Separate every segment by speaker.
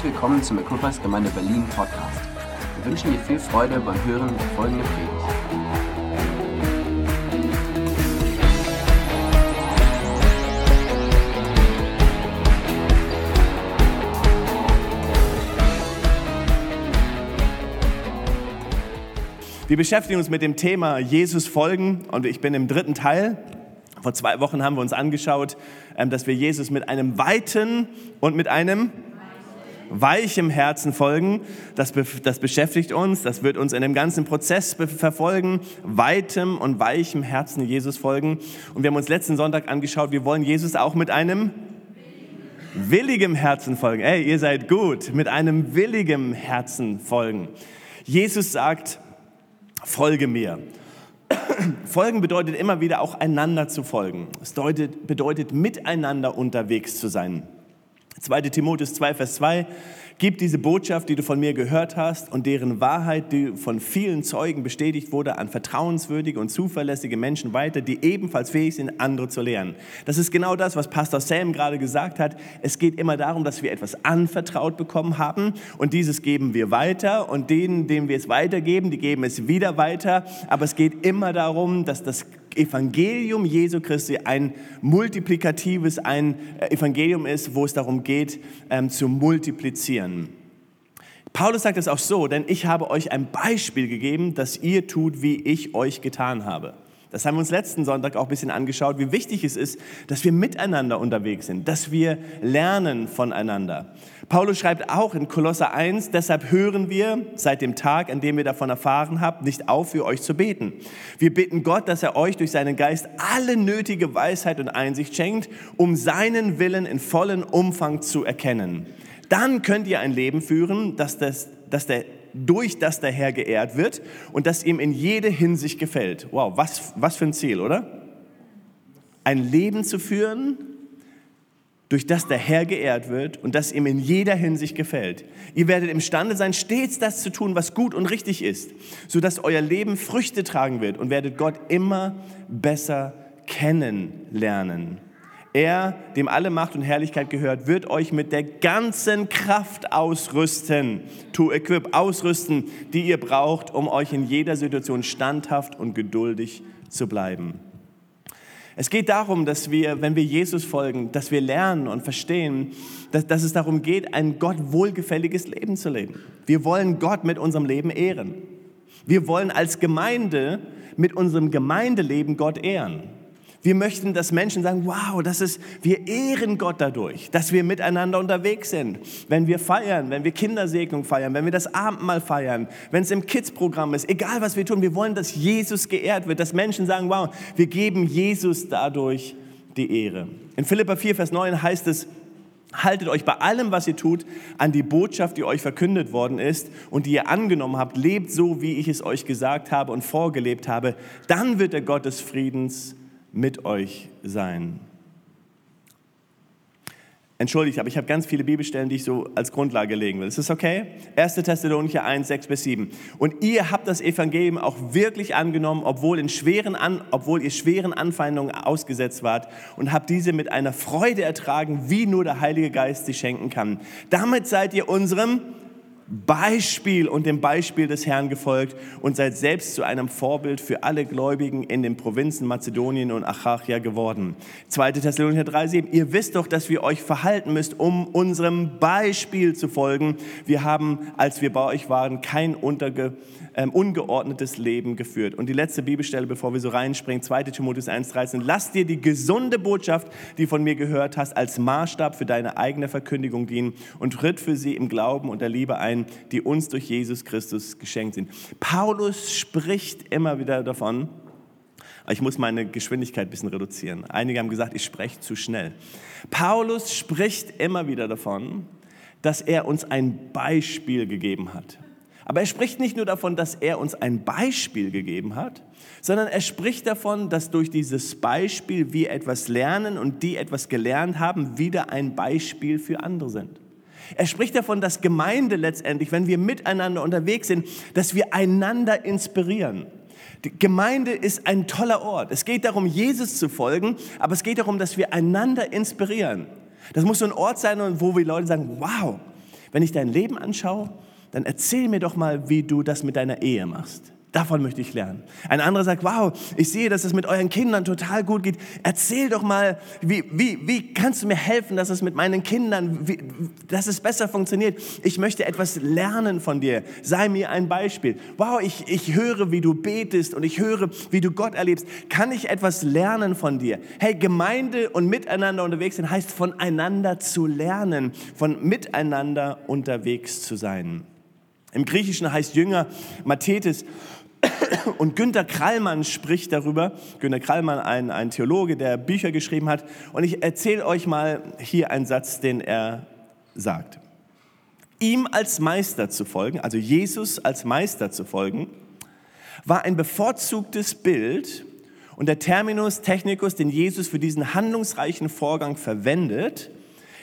Speaker 1: Herzlich willkommen zum Equippers Gemeinde Berlin Podcast. Wir wünschen dir viel Freude beim Hören der folgenden Predigt.
Speaker 2: Wir beschäftigen uns mit dem Thema Jesus folgen und ich bin im dritten Teil. Vor zwei Wochen haben wir uns angeschaut, ähm, dass wir Jesus mit einem weiten und mit einem weichem Herzen folgen. Das, das beschäftigt uns, das wird uns in dem ganzen Prozess verfolgen. Weitem und weichem Herzen Jesus folgen. Und wir haben uns letzten Sonntag angeschaut, wir wollen Jesus auch mit einem willigem Herzen folgen. Ey, ihr seid gut, mit einem willigem Herzen folgen. Jesus sagt, folge mir. Folgen bedeutet immer wieder auch einander zu folgen. Es bedeutet, bedeutet miteinander unterwegs zu sein. 2. Timotheus 2, Vers 2, gib diese Botschaft, die du von mir gehört hast und deren Wahrheit, die von vielen Zeugen bestätigt wurde, an vertrauenswürdige und zuverlässige Menschen weiter, die ebenfalls fähig sind, andere zu lehren. Das ist genau das, was Pastor Sam gerade gesagt hat. Es geht immer darum, dass wir etwas anvertraut bekommen haben und dieses geben wir weiter und denen, denen wir es weitergeben, die geben es wieder weiter. Aber es geht immer darum, dass das Evangelium Jesu Christi ein multiplikatives, ein äh, Evangelium ist, wo es darum geht, ähm, zu multiplizieren. Paulus sagt es auch so, denn ich habe euch ein Beispiel gegeben, dass ihr tut, wie ich euch getan habe. Das haben wir uns letzten Sonntag auch ein bisschen angeschaut, wie wichtig es ist, dass wir miteinander unterwegs sind, dass wir lernen voneinander. Paulus schreibt auch in Kolosser 1, deshalb hören wir seit dem Tag, an dem ihr davon erfahren habt, nicht auf, für euch zu beten. Wir bitten Gott, dass er euch durch seinen Geist alle nötige Weisheit und Einsicht schenkt, um seinen Willen in vollen Umfang zu erkennen. Dann könnt ihr ein Leben führen, das, das, das der durch das der Herr geehrt wird und das ihm in jede Hinsicht gefällt. Wow, was, was für ein Ziel, oder? Ein Leben zu führen, durch das der Herr geehrt wird und das ihm in jeder Hinsicht gefällt. Ihr werdet imstande sein, stets das zu tun, was gut und richtig ist, sodass euer Leben Früchte tragen wird und werdet Gott immer besser kennenlernen. Er, dem alle Macht und Herrlichkeit gehört, wird euch mit der ganzen Kraft ausrüsten, to equip, ausrüsten, die ihr braucht, um euch in jeder Situation standhaft und geduldig zu bleiben. Es geht darum, dass wir, wenn wir Jesus folgen, dass wir lernen und verstehen, dass, dass es darum geht, ein Gott wohlgefälliges Leben zu leben. Wir wollen Gott mit unserem Leben ehren. Wir wollen als Gemeinde mit unserem Gemeindeleben Gott ehren. Wir möchten, dass Menschen sagen, wow, das ist, wir ehren Gott dadurch, dass wir miteinander unterwegs sind. Wenn wir feiern, wenn wir Kindersegnung feiern, wenn wir das Abendmahl feiern, wenn es im Kids-Programm ist, egal was wir tun, wir wollen, dass Jesus geehrt wird, dass Menschen sagen, wow, wir geben Jesus dadurch die Ehre. In Philippa 4, Vers 9 heißt es, Haltet euch bei allem, was ihr tut, an die Botschaft, die euch verkündet worden ist und die ihr angenommen habt. Lebt so, wie ich es euch gesagt habe und vorgelebt habe. Dann wird der Gott des Friedens mit euch sein. Entschuldigt, aber ich habe ganz viele Bibelstellen, die ich so als Grundlage legen will. Ist das okay? 1. Thessalonicher 1, 6 bis 7. Und ihr habt das Evangelium auch wirklich angenommen, obwohl, in schweren An, obwohl ihr schweren Anfeindungen ausgesetzt wart und habt diese mit einer Freude ertragen, wie nur der Heilige Geist sie schenken kann. Damit seid ihr unserem Beispiel und dem Beispiel des Herrn gefolgt und seid selbst zu einem Vorbild für alle Gläubigen in den Provinzen Mazedonien und Achachia geworden. 2. Thessalonicher 3,7 Ihr wisst doch, dass wir euch verhalten müsst, um unserem Beispiel zu folgen. Wir haben, als wir bei euch waren, kein unterge ähm, ungeordnetes Leben geführt. Und die letzte Bibelstelle, bevor wir so reinspringen, 2 Timotheus 1,13. Lass dir die gesunde Botschaft, die von mir gehört hast, als Maßstab für deine eigene Verkündigung dienen und tritt für sie im Glauben und der Liebe ein, die uns durch Jesus Christus geschenkt sind. Paulus spricht immer wieder davon, ich muss meine Geschwindigkeit ein bisschen reduzieren. Einige haben gesagt, ich spreche zu schnell. Paulus spricht immer wieder davon, dass er uns ein Beispiel gegeben hat. Aber er spricht nicht nur davon, dass er uns ein Beispiel gegeben hat, sondern er spricht davon, dass durch dieses Beispiel wir etwas lernen und die etwas gelernt haben, wieder ein Beispiel für andere sind. Er spricht davon, dass Gemeinde letztendlich, wenn wir miteinander unterwegs sind, dass wir einander inspirieren. Die Gemeinde ist ein toller Ort. Es geht darum, Jesus zu folgen, aber es geht darum, dass wir einander inspirieren. Das muss so ein Ort sein, wo wir Leute sagen, wow, Wenn ich dein Leben anschaue, dann erzähl mir doch mal, wie du das mit deiner Ehe machst. Davon möchte ich lernen. Ein anderer sagt, wow, ich sehe, dass es mit euren Kindern total gut geht. Erzähl doch mal, wie, wie, wie kannst du mir helfen, dass es mit meinen Kindern, wie, dass es besser funktioniert. Ich möchte etwas lernen von dir. Sei mir ein Beispiel. Wow, ich, ich höre, wie du betest und ich höre, wie du Gott erlebst. Kann ich etwas lernen von dir? Hey, Gemeinde und miteinander unterwegs sein heißt voneinander zu lernen, von miteinander unterwegs zu sein. Im Griechischen heißt Jünger Mathetes und Günter Krallmann spricht darüber. Günter Krallmann, ein, ein Theologe, der Bücher geschrieben hat. Und ich erzähle euch mal hier einen Satz, den er sagt. Ihm als Meister zu folgen, also Jesus als Meister zu folgen, war ein bevorzugtes Bild und der Terminus technicus, den Jesus für diesen handlungsreichen Vorgang verwendet.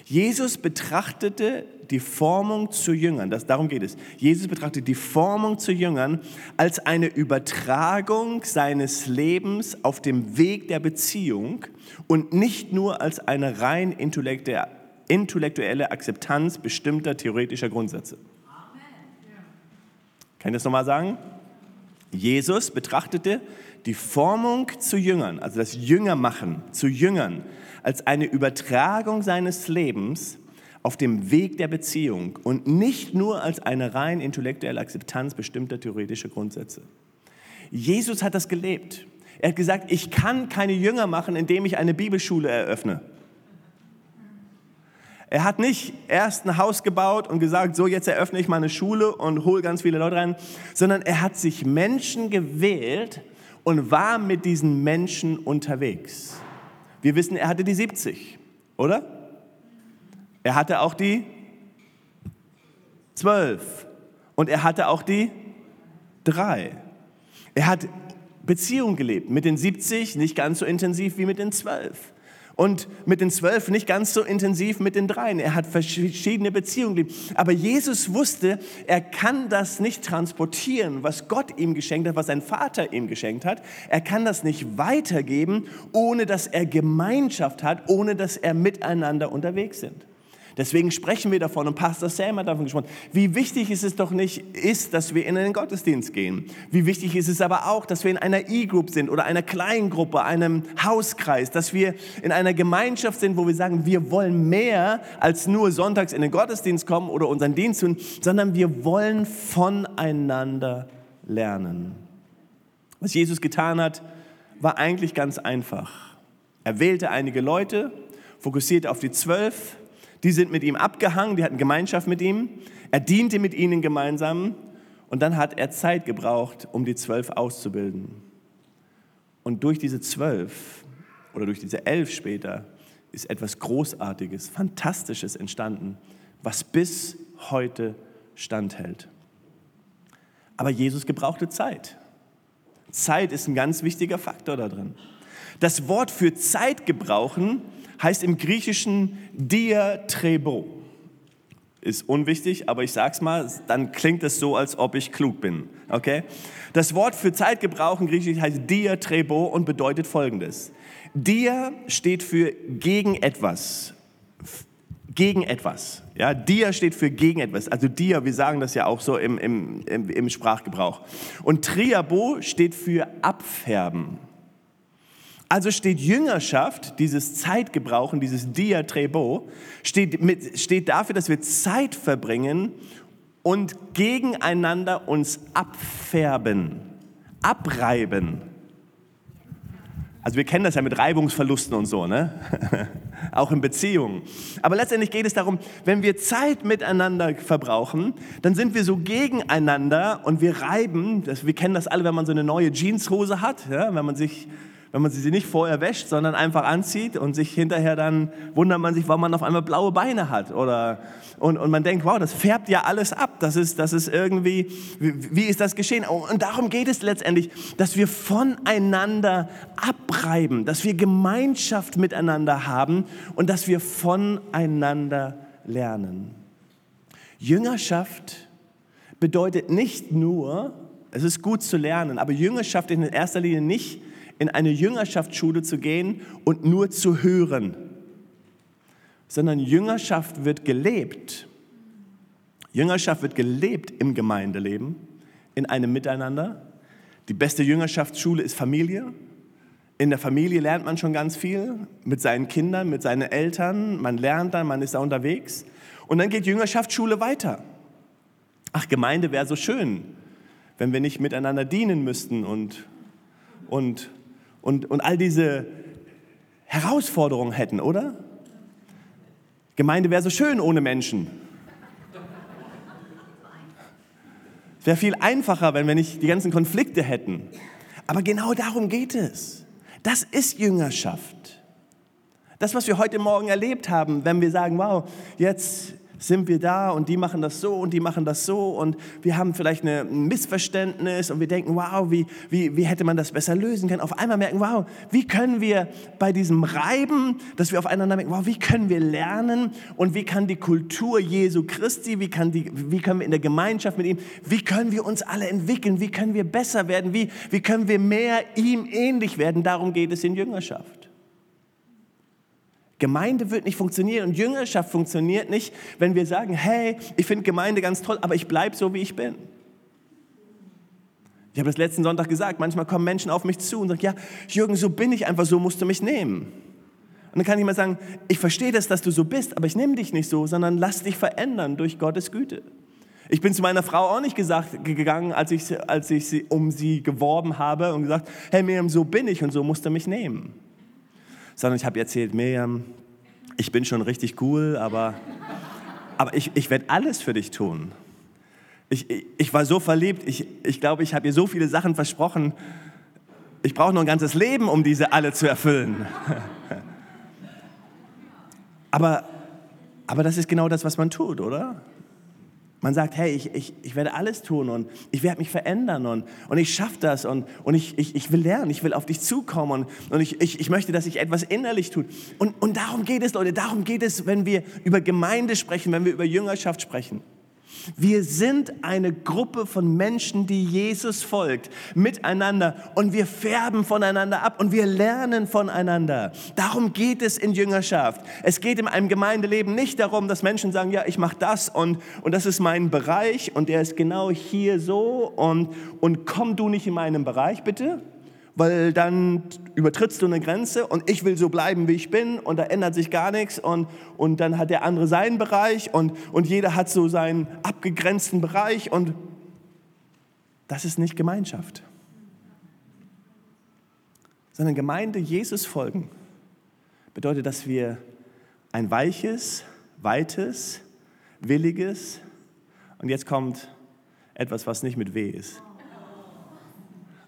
Speaker 2: Jesus betrachtete die Formung zu Jüngern, das, darum geht es. Jesus betrachtet die Formung zu Jüngern als eine Übertragung seines Lebens auf dem Weg der Beziehung und nicht nur als eine rein intellektuelle Akzeptanz bestimmter theoretischer Grundsätze. Kann ich das nochmal sagen? Jesus betrachtete die Formung zu Jüngern, also das Jüngermachen zu Jüngern, als eine Übertragung seines Lebens auf dem Weg der Beziehung und nicht nur als eine rein intellektuelle Akzeptanz bestimmter theoretischer Grundsätze. Jesus hat das gelebt. Er hat gesagt, ich kann keine Jünger machen, indem ich eine Bibelschule eröffne. Er hat nicht erst ein Haus gebaut und gesagt, so jetzt eröffne ich meine Schule und hole ganz viele Leute rein, sondern er hat sich Menschen gewählt und war mit diesen Menschen unterwegs. Wir wissen, er hatte die 70, oder? Er hatte auch die zwölf und er hatte auch die drei. Er hat Beziehung gelebt mit den 70, nicht ganz so intensiv wie mit den zwölf und mit den zwölf nicht ganz so intensiv mit den dreien. Er hat verschiedene Beziehungen gelebt. Aber Jesus wusste, er kann das nicht transportieren, was Gott ihm geschenkt hat, was sein Vater ihm geschenkt hat. Er kann das nicht weitergeben, ohne dass er Gemeinschaft hat, ohne dass er miteinander unterwegs sind. Deswegen sprechen wir davon und Pastor Sam hat davon gesprochen, wie wichtig ist es doch nicht ist, dass wir in den Gottesdienst gehen. Wie wichtig ist es aber auch, dass wir in einer E-Group sind oder einer Kleingruppe, einem Hauskreis, dass wir in einer Gemeinschaft sind, wo wir sagen, wir wollen mehr als nur sonntags in den Gottesdienst kommen oder unseren Dienst tun, sondern wir wollen voneinander lernen. Was Jesus getan hat, war eigentlich ganz einfach. Er wählte einige Leute, fokussierte auf die zwölf, die sind mit ihm abgehangen, die hatten Gemeinschaft mit ihm. Er diente mit ihnen gemeinsam und dann hat er Zeit gebraucht, um die zwölf auszubilden. Und durch diese zwölf oder durch diese elf später ist etwas Großartiges, Fantastisches entstanden, was bis heute standhält. Aber Jesus gebrauchte Zeit. Zeit ist ein ganz wichtiger Faktor da drin. Das Wort für Zeit gebrauchen heißt im Griechischen diatrebo. Ist unwichtig, aber ich sag's mal, dann klingt es so, als ob ich klug bin. Okay? Das Wort für Zeitgebrauch im Griechischen heißt diatrebo und bedeutet folgendes. Dia steht für gegen etwas. Gegen etwas. Ja, dia steht für gegen etwas. Also dia, wir sagen das ja auch so im, im, im, im Sprachgebrauch. Und triabo steht für abfärben. Also steht Jüngerschaft, dieses Zeitgebrauchen, dieses Diatrebo, steht, mit, steht dafür, dass wir Zeit verbringen und gegeneinander uns abfärben, abreiben. Also wir kennen das ja mit Reibungsverlusten und so, ne? auch in Beziehungen. Aber letztendlich geht es darum, wenn wir Zeit miteinander verbrauchen, dann sind wir so gegeneinander und wir reiben. Das, wir kennen das alle, wenn man so eine neue Jeanshose hat, ja? wenn man sich wenn man sie nicht vorher wäscht, sondern einfach anzieht und sich hinterher dann wundert man sich, warum man auf einmal blaue Beine hat. Oder, und, und man denkt, wow, das färbt ja alles ab. Das ist, das ist irgendwie, wie, wie ist das geschehen? Oh, und darum geht es letztendlich, dass wir voneinander abreiben, dass wir Gemeinschaft miteinander haben und dass wir voneinander lernen. Jüngerschaft bedeutet nicht nur, es ist gut zu lernen, aber Jüngerschaft in erster Linie nicht, in eine Jüngerschaftsschule zu gehen und nur zu hören, sondern Jüngerschaft wird gelebt. Jüngerschaft wird gelebt im Gemeindeleben, in einem Miteinander. Die beste Jüngerschaftsschule ist Familie. In der Familie lernt man schon ganz viel mit seinen Kindern, mit seinen Eltern. Man lernt dann, man ist da unterwegs. Und dann geht Jüngerschaftsschule weiter. Ach, Gemeinde wäre so schön, wenn wir nicht miteinander dienen müssten und, und, und, und all diese Herausforderungen hätten, oder? Gemeinde wäre so schön ohne Menschen. Es wäre viel einfacher, wenn wir nicht die ganzen Konflikte hätten. Aber genau darum geht es. Das ist Jüngerschaft. Das, was wir heute Morgen erlebt haben, wenn wir sagen, wow, jetzt sind wir da und die machen das so und die machen das so und wir haben vielleicht ein Missverständnis und wir denken, wow, wie, wie, wie hätte man das besser lösen können? Auf einmal merken, wow, wie können wir bei diesem Reiben, dass wir aufeinander merken, wow, wie können wir lernen und wie kann die Kultur Jesu Christi, wie, kann die, wie können wir in der Gemeinschaft mit ihm, wie können wir uns alle entwickeln, wie können wir besser werden, wie, wie können wir mehr ihm ähnlich werden? Darum geht es in Jüngerschaft. Gemeinde wird nicht funktionieren und Jüngerschaft funktioniert nicht, wenn wir sagen, hey, ich finde Gemeinde ganz toll, aber ich bleibe so, wie ich bin. Ich habe das letzten Sonntag gesagt, manchmal kommen Menschen auf mich zu und sagen, ja, Jürgen, so bin ich einfach, so musst du mich nehmen. Und dann kann ich mal sagen, ich verstehe das, dass du so bist, aber ich nehme dich nicht so, sondern lass dich verändern durch Gottes Güte. Ich bin zu meiner Frau auch nicht gesagt, gegangen, als ich, als ich sie, um sie geworben habe und gesagt, hey Miriam, so bin ich und so musst du mich nehmen sondern ich habe erzählt, Miriam, ich bin schon richtig cool, aber, aber ich, ich werde alles für dich tun. Ich, ich, ich war so verliebt, ich, ich glaube, ich habe ihr so viele Sachen versprochen. Ich brauche noch ein ganzes Leben, um diese alle zu erfüllen. aber, aber das ist genau das, was man tut, oder? Man sagt, hey, ich, ich, ich werde alles tun und ich werde mich verändern und, und ich schaffe das und, und ich, ich, ich will lernen, ich will auf dich zukommen und, und ich, ich, ich möchte, dass sich etwas innerlich tut. Und, und darum geht es, Leute, darum geht es, wenn wir über Gemeinde sprechen, wenn wir über Jüngerschaft sprechen. Wir sind eine Gruppe von Menschen, die Jesus folgt, miteinander und wir färben voneinander ab und wir lernen voneinander. Darum geht es in Jüngerschaft. Es geht in einem Gemeindeleben nicht darum, dass Menschen sagen, ja, ich mache das und, und das ist mein Bereich und der ist genau hier so und, und komm du nicht in meinen Bereich, bitte weil dann übertrittst du eine Grenze und ich will so bleiben, wie ich bin und da ändert sich gar nichts und, und dann hat der andere seinen Bereich und, und jeder hat so seinen abgegrenzten Bereich und das ist nicht Gemeinschaft. Sondern Gemeinde Jesus folgen bedeutet, dass wir ein weiches, weites, williges und jetzt kommt etwas, was nicht mit weh ist.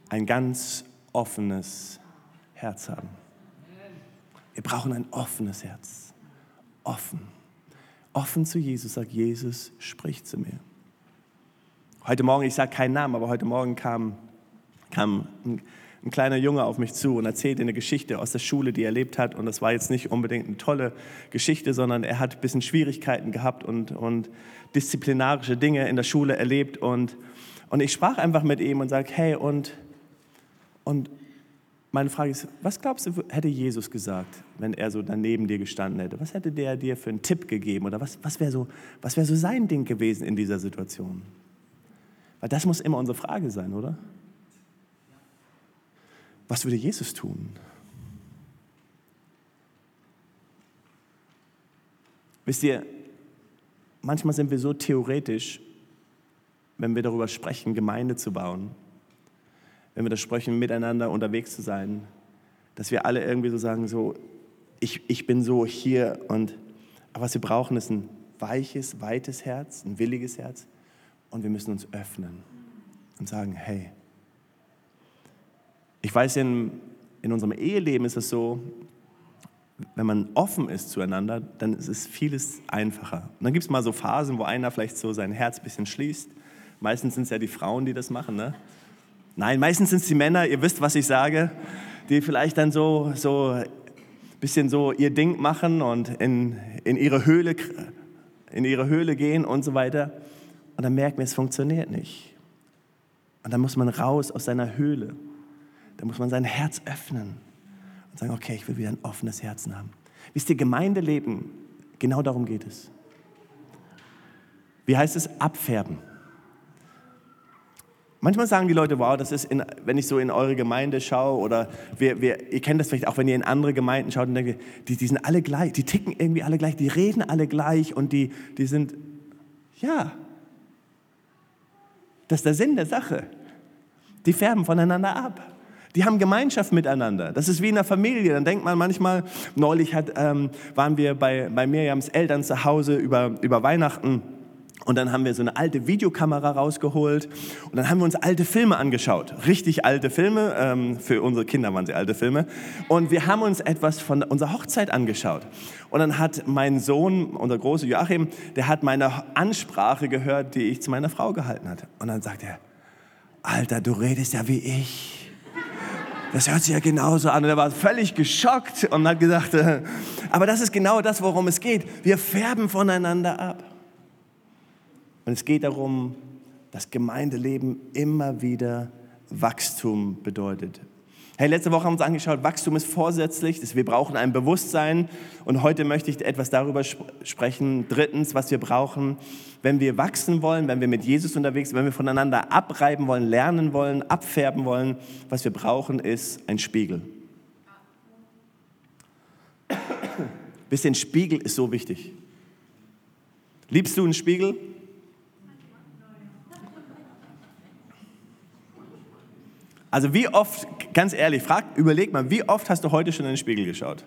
Speaker 2: Ein ganz offenes Herz haben. Wir brauchen ein offenes Herz. Offen. Offen zu Jesus, sagt Jesus, sprich zu mir. Heute Morgen, ich sage keinen Namen, aber heute Morgen kam, kam ein, ein, kleiner Junge auf mich zu und erzählte eine Geschichte aus der Schule, die er erlebt hat. Und das war jetzt nicht unbedingt eine tolle Geschichte, sondern er hat ein bisschen Schwierigkeiten gehabt und, und disziplinarische Dinge in der Schule erlebt. Und, und ich sprach einfach mit ihm und sage, hey, und und meine Frage ist, was glaubst du, hätte Jesus gesagt, wenn er so daneben dir gestanden hätte? Was hätte der dir für einen Tipp gegeben? Oder was, was wäre so, wär so sein Ding gewesen in dieser Situation? Weil das muss immer unsere Frage sein, oder? Was würde Jesus tun? Wisst ihr, manchmal sind wir so theoretisch, wenn wir darüber sprechen, Gemeinde zu bauen wenn wir das sprechen, miteinander unterwegs zu sein, dass wir alle irgendwie so sagen, so, ich, ich bin so hier und, aber was wir brauchen, ist ein weiches, weites Herz, ein williges Herz und wir müssen uns öffnen und sagen, hey, ich weiß, in, in unserem Eheleben ist es so, wenn man offen ist zueinander, dann ist es vieles einfacher. Und dann gibt es mal so Phasen, wo einer vielleicht so sein Herz ein bisschen schließt. Meistens sind es ja die Frauen, die das machen. Ne? Nein, meistens sind es die Männer, ihr wisst, was ich sage, die vielleicht dann so, so ein bisschen so ihr Ding machen und in, in, ihre Höhle, in ihre Höhle gehen und so weiter. Und dann merken wir, es funktioniert nicht. Und dann muss man raus aus seiner Höhle. Da muss man sein Herz öffnen und sagen, okay, ich will wieder ein offenes Herzen haben. Wisst ihr, Gemeindeleben, genau darum geht es. wie heißt es, abfärben. Manchmal sagen die Leute, wow, das ist, in, wenn ich so in eure Gemeinde schaue oder wir, wir, ihr kennt das vielleicht auch, wenn ihr in andere Gemeinden schaut und denkt, die, die sind alle gleich, die ticken irgendwie alle gleich, die reden alle gleich und die, die sind, ja, das ist der Sinn der Sache. Die färben voneinander ab. Die haben Gemeinschaft miteinander. Das ist wie in einer Familie. Dann denkt man manchmal, neulich hat, ähm, waren wir bei, bei Mirjams Eltern zu Hause über, über Weihnachten und dann haben wir so eine alte Videokamera rausgeholt und dann haben wir uns alte Filme angeschaut. Richtig alte Filme, ähm, für unsere Kinder waren sie alte Filme. Und wir haben uns etwas von unserer Hochzeit angeschaut. Und dann hat mein Sohn, unser großer Joachim, der hat meine Ansprache gehört, die ich zu meiner Frau gehalten hatte. Und dann sagt er, Alter, du redest ja wie ich. Das hört sich ja genauso an. Und er war völlig geschockt und hat gesagt, äh, aber das ist genau das, worum es geht. Wir färben voneinander ab. Und es geht darum, dass Gemeindeleben immer wieder Wachstum bedeutet. Hey, letzte Woche haben wir uns angeschaut, Wachstum ist vorsätzlich, wir brauchen ein Bewusstsein. Und heute möchte ich etwas darüber sprechen. Drittens, was wir brauchen, wenn wir wachsen wollen, wenn wir mit Jesus unterwegs sind, wenn wir voneinander abreiben wollen, lernen wollen, abfärben wollen. Was wir brauchen, ist ein Spiegel. Ein Spiegel ist so wichtig. Liebst du einen Spiegel? Also wie oft, ganz ehrlich, frag, überleg mal, wie oft hast du heute schon in den Spiegel geschaut?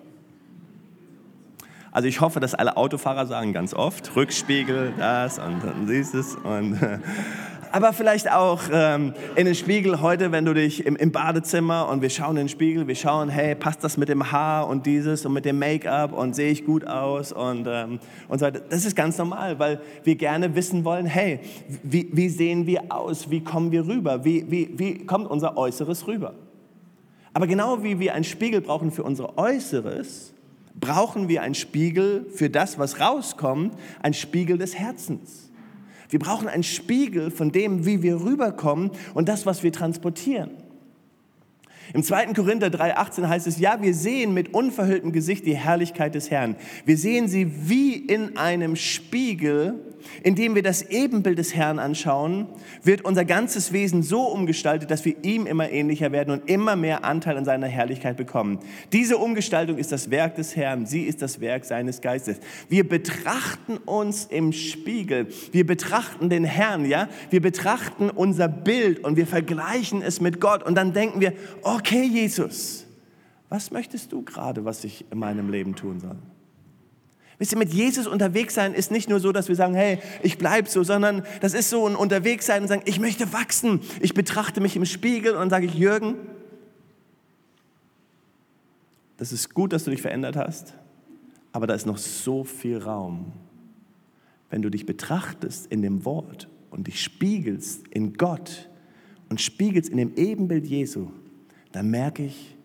Speaker 2: Also ich hoffe, dass alle Autofahrer sagen ganz oft, Rückspiegel, das und dann siehst es und aber vielleicht auch ähm, in den Spiegel heute, wenn du dich im, im, Badezimmer und wir schauen in den Spiegel, wir schauen, hey, passt das mit dem Haar und dieses und mit dem Make-up und sehe ich gut aus und, ähm, und so weiter. Das ist ganz normal, weil wir gerne wissen wollen, hey, wie, wie sehen wir aus, wie kommen wir rüber, wie, wie, wie kommt unser Äußeres rüber. Aber genau wie wir einen Spiegel brauchen für unser Äußeres, brauchen wir einen Spiegel für das, was rauskommt, ein Spiegel des Herzens. Wir brauchen einen Spiegel von dem, wie wir rüberkommen und das, was wir transportieren. Im 2. Korinther 3,18 heißt es, ja, wir sehen mit unverhülltem Gesicht die Herrlichkeit des Herrn. Wir sehen sie wie in einem Spiegel indem wir das Ebenbild des Herrn anschauen, wird unser ganzes Wesen so umgestaltet, dass wir ihm immer ähnlicher werden und immer mehr Anteil an seiner Herrlichkeit bekommen. Diese Umgestaltung ist das Werk des Herrn, sie ist das Werk seines Geistes. Wir betrachten uns im Spiegel, wir betrachten den Herrn, ja, wir betrachten unser Bild und wir vergleichen es mit Gott und dann denken wir, okay Jesus, was möchtest du gerade, was ich in meinem Leben tun soll? Wisst ihr, mit Jesus unterwegs sein ist nicht nur so, dass wir sagen, hey, ich bleibe so, sondern das ist so ein unterwegs sein und sagen, ich möchte wachsen. Ich betrachte mich im Spiegel und sage ich, Jürgen, das ist gut, dass du dich verändert hast, aber da ist noch so viel Raum. Wenn du dich betrachtest in dem Wort und dich spiegelst in Gott und spiegelst in dem Ebenbild Jesu, dann merke ich,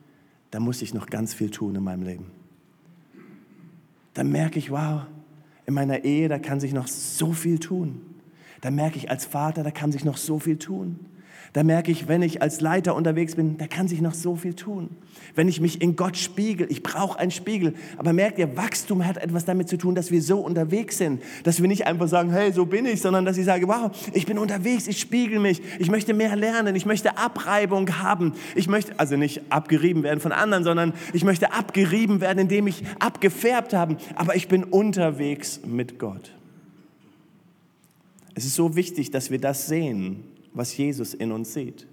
Speaker 2: da muss ich noch ganz viel tun in meinem Leben dann merke ich, wow, in meiner Ehe, da kann sich noch so viel tun. Da merke ich als Vater, da kann sich noch so viel tun. Da merke ich, wenn ich als Leiter unterwegs bin, da kann sich noch so viel tun. Wenn ich mich in Gott spiegel, ich brauche einen Spiegel. Aber merkt ihr, Wachstum hat etwas damit zu tun, dass wir so unterwegs sind. Dass wir nicht einfach sagen, hey, so bin ich, sondern dass ich sage, wow, ich bin unterwegs, ich spiegel mich, ich möchte mehr lernen, ich möchte Abreibung haben. Ich möchte, also nicht abgerieben werden von anderen, sondern ich möchte abgerieben werden, indem ich abgefärbt habe. Aber ich bin unterwegs mit Gott. Es ist so wichtig, dass wir das sehen was Jesus in uns sieht.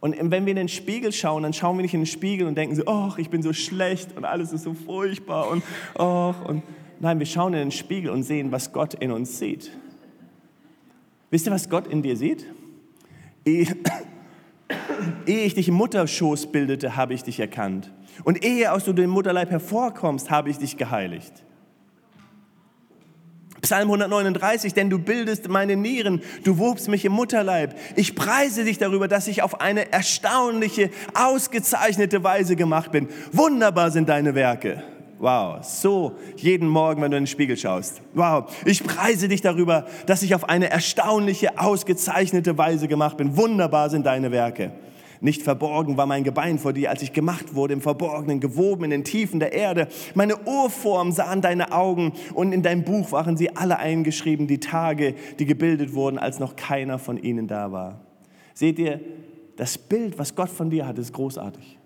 Speaker 2: Und wenn wir in den Spiegel schauen, dann schauen wir nicht in den Spiegel und denken so, oh, ich bin so schlecht und alles ist so furchtbar und oh, und nein, wir schauen in den Spiegel und sehen, was Gott in uns sieht. Wisst ihr, was Gott in dir sieht? Ehe, ehe ich dich im Mutterschoß bildete, habe ich dich erkannt. Und ehe aus du dem Mutterleib hervorkommst, habe ich dich geheiligt. Psalm 139, denn du bildest meine Nieren, du wobst mich im Mutterleib. Ich preise dich darüber, dass ich auf eine erstaunliche, ausgezeichnete Weise gemacht bin. Wunderbar sind deine Werke. Wow, so jeden Morgen, wenn du in den Spiegel schaust. Wow, ich preise dich darüber, dass ich auf eine erstaunliche, ausgezeichnete Weise gemacht bin. Wunderbar sind deine Werke. Nicht verborgen war mein Gebein vor dir, als ich gemacht wurde, im Verborgenen, gewoben in den Tiefen der Erde. Meine Urform sahen deine Augen und in deinem Buch waren sie alle eingeschrieben, die Tage, die gebildet wurden, als noch keiner von ihnen da war. Seht ihr, das Bild, was Gott von dir hat, ist großartig.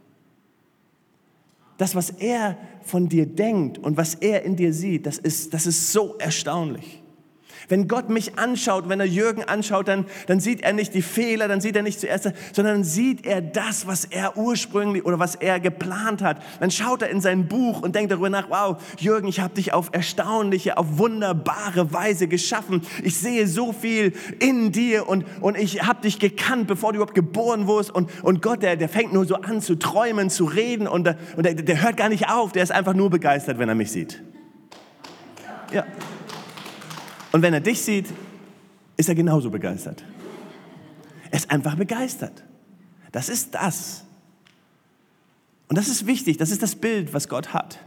Speaker 2: Das, was er von dir denkt und was er in dir sieht, das ist, das ist so erstaunlich. Wenn Gott mich anschaut, wenn er Jürgen anschaut, dann, dann sieht er nicht die Fehler, dann sieht er nicht zuerst, sondern sieht er das, was er ursprünglich oder was er geplant hat. Dann schaut er in sein Buch und denkt darüber nach, wow, Jürgen, ich habe dich auf erstaunliche, auf wunderbare Weise geschaffen. Ich sehe so viel in dir und, und ich habe dich gekannt, bevor du überhaupt geboren wurdest. Und, und Gott, der, der fängt nur so an zu träumen, zu reden und, und der, der hört gar nicht auf, der ist einfach nur begeistert, wenn er mich sieht. Ja. Und wenn er dich sieht, ist er genauso begeistert. Er ist einfach begeistert. Das ist das. Und das ist wichtig, das ist das Bild, was Gott hat.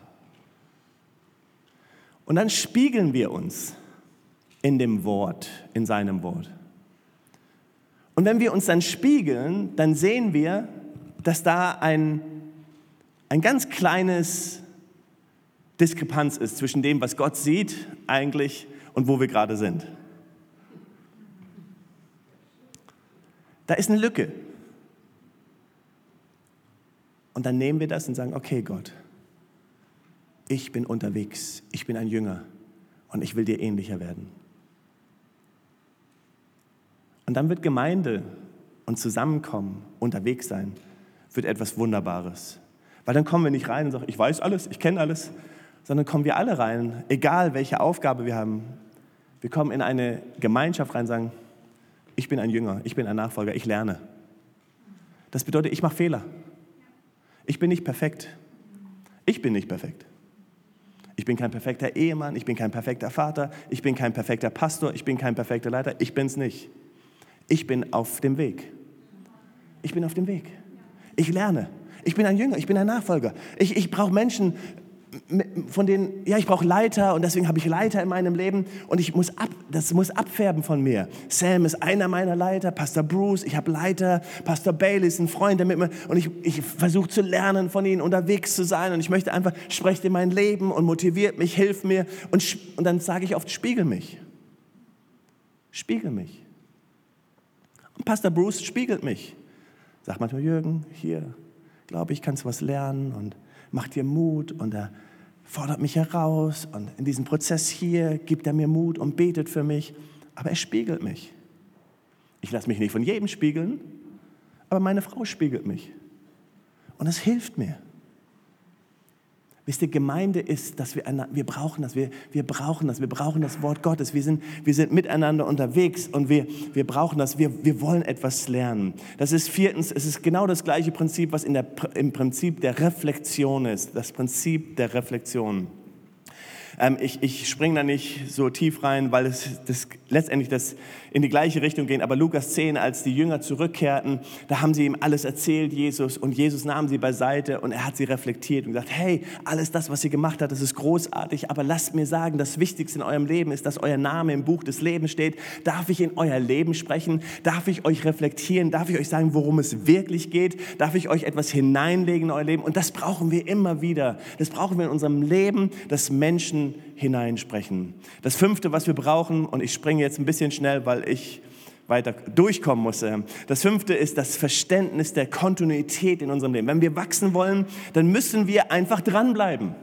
Speaker 2: Und dann spiegeln wir uns in dem Wort, in seinem Wort. Und wenn wir uns dann spiegeln, dann sehen wir, dass da ein, ein ganz kleines Diskrepanz ist zwischen dem, was Gott sieht eigentlich und wo wir gerade sind. Da ist eine Lücke. Und dann nehmen wir das und sagen, okay Gott, ich bin unterwegs, ich bin ein Jünger und ich will dir ähnlicher werden. Und dann wird Gemeinde und Zusammenkommen, unterwegs sein, wird etwas Wunderbares. Weil dann kommen wir nicht rein und sagen, ich weiß alles, ich kenne alles, sondern kommen wir alle rein, egal welche Aufgabe wir haben. Wir kommen in eine Gemeinschaft rein und sagen, ich bin ein Jünger, ich bin ein Nachfolger, ich lerne. Das bedeutet, ich mache Fehler. Ich bin nicht perfekt. Ich bin nicht perfekt. Ich bin kein perfekter Ehemann, ich bin kein perfekter Vater, ich bin kein perfekter Pastor, ich bin kein perfekter Leiter, ich bin es nicht. Ich bin auf dem Weg. Ich bin auf dem Weg. Ich lerne. Ich bin ein Jünger, ich bin ein Nachfolger. Ich, ich brauche Menschen, von denen, ja, ich brauche Leiter und deswegen habe ich Leiter in meinem Leben und ich muss ab, das muss abfärben von mir. Sam ist einer meiner Leiter, Pastor Bruce, ich habe Leiter, Pastor Bailey ist ein Freund, der mit mir, und ich, ich versuche zu lernen von ihnen, unterwegs zu sein und ich möchte einfach, sprecht in mein Leben und motiviert mich, hilft mir und, und dann sage ich oft, spiegel mich. Spiegel mich. Und Pastor Bruce spiegelt mich. Sagt manchmal, Jürgen, hier, glaube ich, kannst du was lernen und macht dir Mut und er fordert mich heraus und in diesem Prozess hier gibt er mir Mut und betet für mich, aber er spiegelt mich. Ich lasse mich nicht von jedem spiegeln, aber meine Frau spiegelt mich und es hilft mir. Wisst ihr, Gemeinde ist, dass wir, wir brauchen das, wir, wir brauchen das, wir brauchen das Wort Gottes. Wir sind, wir sind miteinander unterwegs und wir, wir brauchen das, wir, wir wollen etwas lernen. Das ist viertens, es ist genau das gleiche Prinzip, was in der, im Prinzip der Reflexion ist, das Prinzip der Reflexion. Ähm, ich ich springe da nicht so tief rein, weil es das, letztendlich das in die gleiche Richtung geht. Aber Lukas 10, als die Jünger zurückkehrten, da haben sie ihm alles erzählt, Jesus. Und Jesus nahm sie beiseite und er hat sie reflektiert und gesagt, hey, alles das, was ihr gemacht habt, das ist großartig. Aber lasst mir sagen, das Wichtigste in eurem Leben ist, dass euer Name im Buch des Lebens steht. Darf ich in euer Leben sprechen? Darf ich euch reflektieren? Darf ich euch sagen, worum es wirklich geht? Darf ich euch etwas hineinlegen in euer Leben? Und das brauchen wir immer wieder. Das brauchen wir in unserem Leben, dass Menschen hineinsprechen. Das fünfte, was wir brauchen, und ich springe jetzt ein bisschen schnell, weil ich weiter durchkommen muss. Das fünfte ist das Verständnis der Kontinuität in unserem Leben. Wenn wir wachsen wollen, dann müssen wir einfach dranbleiben.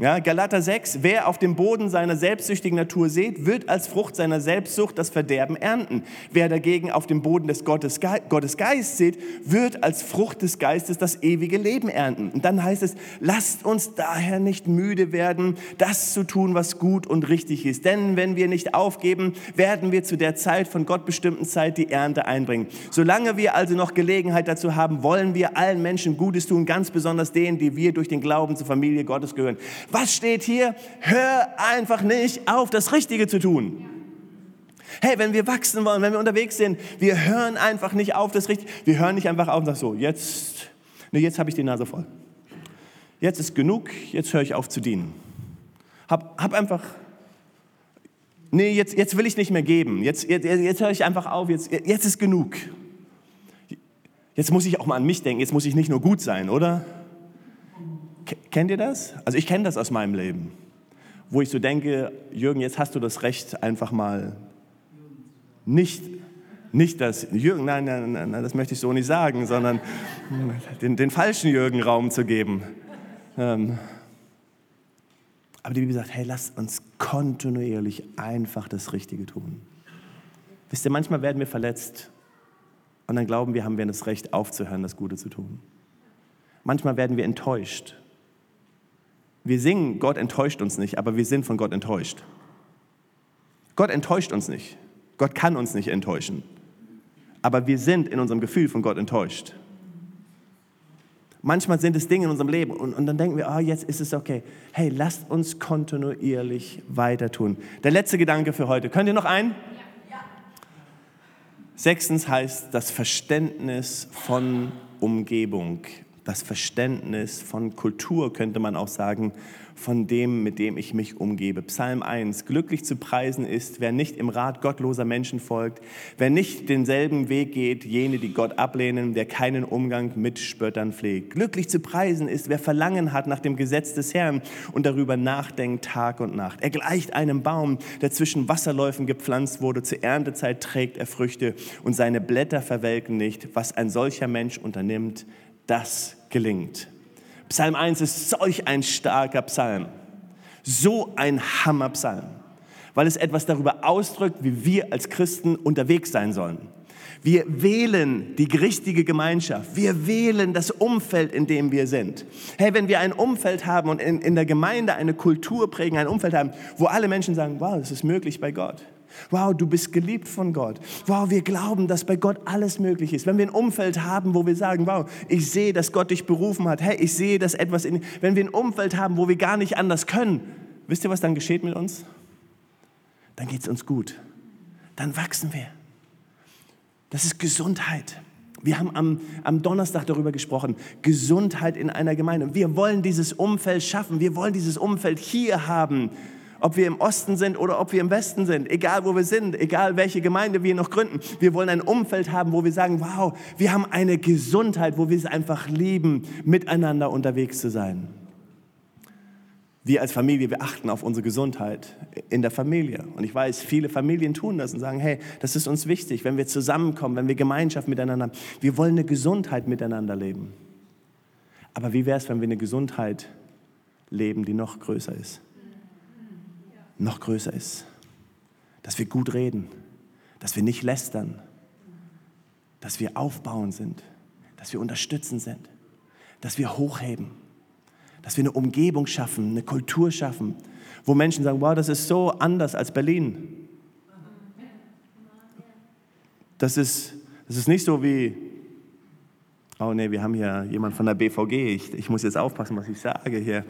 Speaker 2: Ja, Galater 6, wer auf dem Boden seiner selbstsüchtigen Natur sät, wird als Frucht seiner Selbstsucht das Verderben ernten. Wer dagegen auf dem Boden des Gottes, Gottes Geist sät, wird als Frucht des Geistes das ewige Leben ernten. Und dann heißt es, lasst uns daher nicht müde werden, das zu tun, was gut und richtig ist. Denn wenn wir nicht aufgeben, werden wir zu der Zeit von Gott bestimmten Zeit die Ernte einbringen. Solange wir also noch Gelegenheit dazu haben, wollen wir allen Menschen Gutes tun, ganz besonders denen, die wir durch den Glauben zur Familie Gottes gehören. Was steht hier? Hör einfach nicht auf, das Richtige zu tun. Hey, wenn wir wachsen wollen, wenn wir unterwegs sind, wir hören einfach nicht auf, das Richtige. Wir hören nicht einfach auf und sagen so, jetzt, nee, jetzt habe ich die Nase voll. Jetzt ist genug, jetzt höre ich auf zu dienen. Hab, hab einfach, nee, jetzt, jetzt will ich nicht mehr geben. Jetzt, jetzt, jetzt höre ich einfach auf, jetzt, jetzt ist genug. Jetzt muss ich auch mal an mich denken, jetzt muss ich nicht nur gut sein, oder? Kennt ihr das? Also ich kenne das aus meinem Leben, wo ich so denke, Jürgen, jetzt hast du das Recht, einfach mal nicht, nicht das, Jürgen, nein, nein, nein, das möchte ich so nicht sagen, sondern den, den falschen Jürgen Raum zu geben. Ähm, aber die Bibel sagt, hey, lasst uns kontinuierlich einfach das Richtige tun. Wisst ihr, manchmal werden wir verletzt und dann glauben wir, haben wir das Recht aufzuhören, das Gute zu tun. Manchmal werden wir enttäuscht. Wir singen, Gott enttäuscht uns nicht, aber wir sind von Gott enttäuscht. Gott enttäuscht uns nicht. Gott kann uns nicht enttäuschen. Aber wir sind in unserem Gefühl von Gott enttäuscht. Manchmal sind es Dinge in unserem Leben und, und dann denken wir, oh, jetzt ist es okay. Hey, lasst uns kontinuierlich weiter tun. Der letzte Gedanke für heute. Könnt ihr noch einen? Sechstens heißt das Verständnis von Umgebung, das Verständnis von Kultur, könnte man auch sagen, von dem, mit dem ich mich umgebe. Psalm 1. Glücklich zu preisen ist, wer nicht im Rat gottloser Menschen folgt, wer nicht denselben Weg geht, jene, die Gott ablehnen, der keinen Umgang mit Spöttern pflegt. Glücklich zu preisen ist, wer Verlangen hat nach dem Gesetz des Herrn und darüber nachdenkt Tag und Nacht. Er gleicht einem Baum, der zwischen Wasserläufen gepflanzt wurde. Zur Erntezeit trägt er Früchte und seine Blätter verwelken nicht. Was ein solcher Mensch unternimmt, das gelingt. Psalm 1 ist solch ein starker Psalm, so ein Hammerpsalm, weil es etwas darüber ausdrückt, wie wir als Christen unterwegs sein sollen. Wir wählen die richtige Gemeinschaft. Wir wählen das Umfeld, in dem wir sind. Hey, wenn wir ein Umfeld haben und in, in der Gemeinde eine Kultur prägen, ein Umfeld haben, wo alle Menschen sagen, wow, das ist möglich bei Gott. Wow, du bist geliebt von Gott. Wow, wir glauben, dass bei Gott alles möglich ist. Wenn wir ein Umfeld haben, wo wir sagen, wow, ich sehe, dass Gott dich berufen hat. Hey, ich sehe, dass etwas in. Wenn wir ein Umfeld haben, wo wir gar nicht anders können, wisst ihr, was dann geschieht mit uns? Dann geht es uns gut. Dann wachsen wir. Das ist Gesundheit. Wir haben am, am, Donnerstag darüber gesprochen, Gesundheit in einer Gemeinde. Wir wollen dieses Umfeld schaffen, wir wollen dieses Umfeld hier haben, ob wir im Osten sind oder ob wir im Westen sind, egal wo wir sind, egal welche Gemeinde wir noch gründen. Wir wollen ein Umfeld haben, wo wir sagen, wow, wir haben eine Gesundheit, wo wir es einfach lieben, miteinander unterwegs zu sein. Wir als Familie, wir achten auf unsere Gesundheit in der Familie. Und ich weiß, viele Familien tun das und sagen, hey, das ist uns wichtig, wenn wir zusammenkommen, wenn wir Gemeinschaft miteinander haben. Wir wollen eine Gesundheit miteinander leben. Aber wie wäre es, wenn wir eine Gesundheit leben, die noch größer ist? Noch größer ist. Dass wir gut reden, dass wir nicht lästern, dass wir aufbauend sind, dass wir unterstützend sind, dass wir hochheben, dass wir eine Umgebung schaffen, eine Kultur schaffen, wo Menschen sagen, wow, das ist so anders als Berlin. Das ist, das ist nicht so wie, oh nee, wir haben hier jemand von der BVG, ich, ich muss jetzt aufpassen, was ich sage hier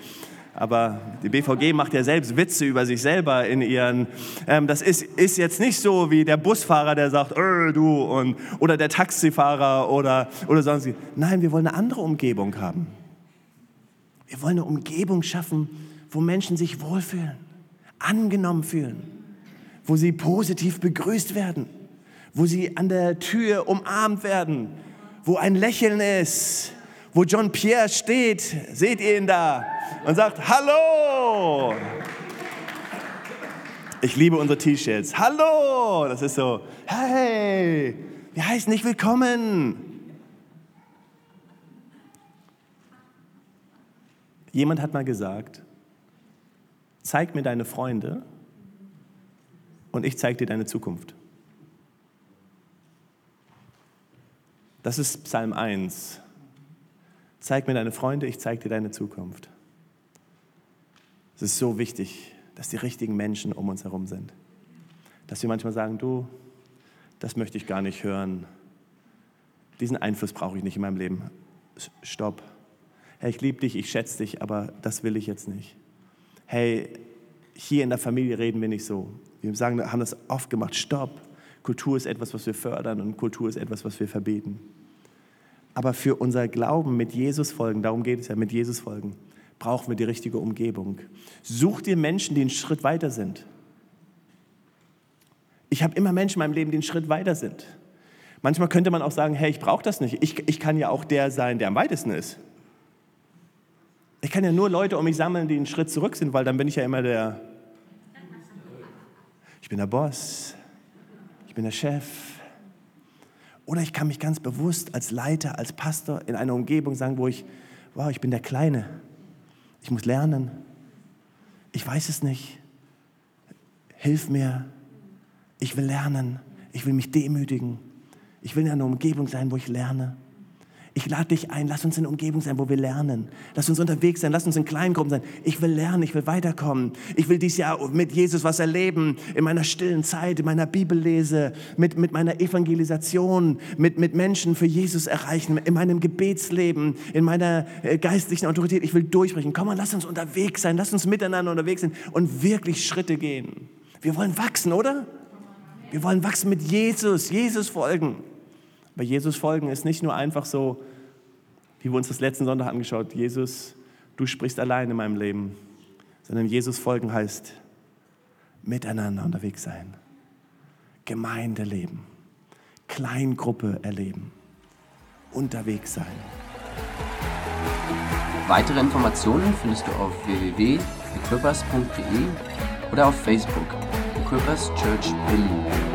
Speaker 2: aber die BVG macht ja selbst Witze über sich selber in ihren. Ähm, das ist, ist jetzt nicht so wie der Busfahrer, der sagt, äh, du, und, oder der Taxifahrer oder, oder sonst. Nein, wir wollen eine andere Umgebung haben. Wir wollen eine Umgebung schaffen, wo Menschen sich wohlfühlen, angenommen fühlen, wo sie positiv begrüßt werden, wo sie an der Tür umarmt werden, wo ein Lächeln ist, wo John Pierre steht, seht ihr ihn da, und sagt, hallo. Ich liebe unsere T-Shirts. Hallo, das ist so, hey, wir heißen nicht willkommen. Jemand hat mal gesagt, zeig mir deine Freunde und ich zeige dir deine Zukunft. Das ist Psalm 1. Zeig mir deine Freunde, ich zeige dir deine Zukunft. Es ist so wichtig, dass die richtigen Menschen um uns herum sind. Dass wir manchmal sagen, du, das möchte ich gar nicht hören. Diesen Einfluss brauche ich nicht in meinem Leben. Stopp. Hey, ich liebe dich, ich schätze dich, aber das will ich jetzt nicht. Hey, hier in der Familie reden wir nicht so. Wir sagen, haben das oft gemacht. Stopp. Kultur ist etwas, was wir fördern und Kultur ist etwas, was wir verbieten. Aber für unser Glauben mit Jesus folgen, darum geht es ja, mit Jesus folgen, brauchen wir die richtige Umgebung. Such dir Menschen, die einen Schritt weiter sind. Ich habe immer Menschen in meinem Leben, die einen Schritt weiter sind, Manchmal könnte man auch sagen, hey, ich brauche das nicht. Ich, ich kann ja auch der sein, der am weitesten ist. Ich kann ja nur Leute um mich sammeln, die einen Schritt zurück sind, weil dann bin ich ja immer der, ich bin der Boss, ich bin der Chef. Oder ich kann mich ganz bewusst als Leiter, als Pastor in einer Umgebung sagen, wo ich, wow, ich bin der Kleine. Ich muss lernen. Ich weiß es nicht. Hilf mir. Ich will lernen. Ich will mich demütigen. Ich will in einer Umgebung sein, wo ich lerne. Ich lade dich ein, lass uns in Umgebung sein, wo wir lernen. Lass uns unterwegs sein, lass uns in Kleingruppen sein. Ich will lernen, ich will weiterkommen. Ich will dieses Jahr mit Jesus was erleben, in meiner stillen Zeit, in meiner Bibellese, mit, mit meiner Evangelisation, mit, mit Menschen für Jesus erreichen, in meinem Gebetsleben, in meiner äh, geistlichen Autorität. Ich will durchbrechen. Komm mal, lass uns unterwegs sein, lass uns miteinander unterwegs sein und wirklich Schritte gehen. Wir wollen wachsen, oder? Wir wollen wachsen mit Jesus, Jesus folgen. Bei Jesus folgen ist nicht nur einfach so, wie wir uns das letzten Sonntag angeschaut, Jesus, du sprichst allein in meinem Leben, sondern Jesus folgen heißt miteinander unterwegs sein, Gemeinde leben, Kleingruppe erleben, unterwegs sein.
Speaker 1: Weitere Informationen findest du auf www.equippers.de oder auf Facebook Equippers Church Berlin.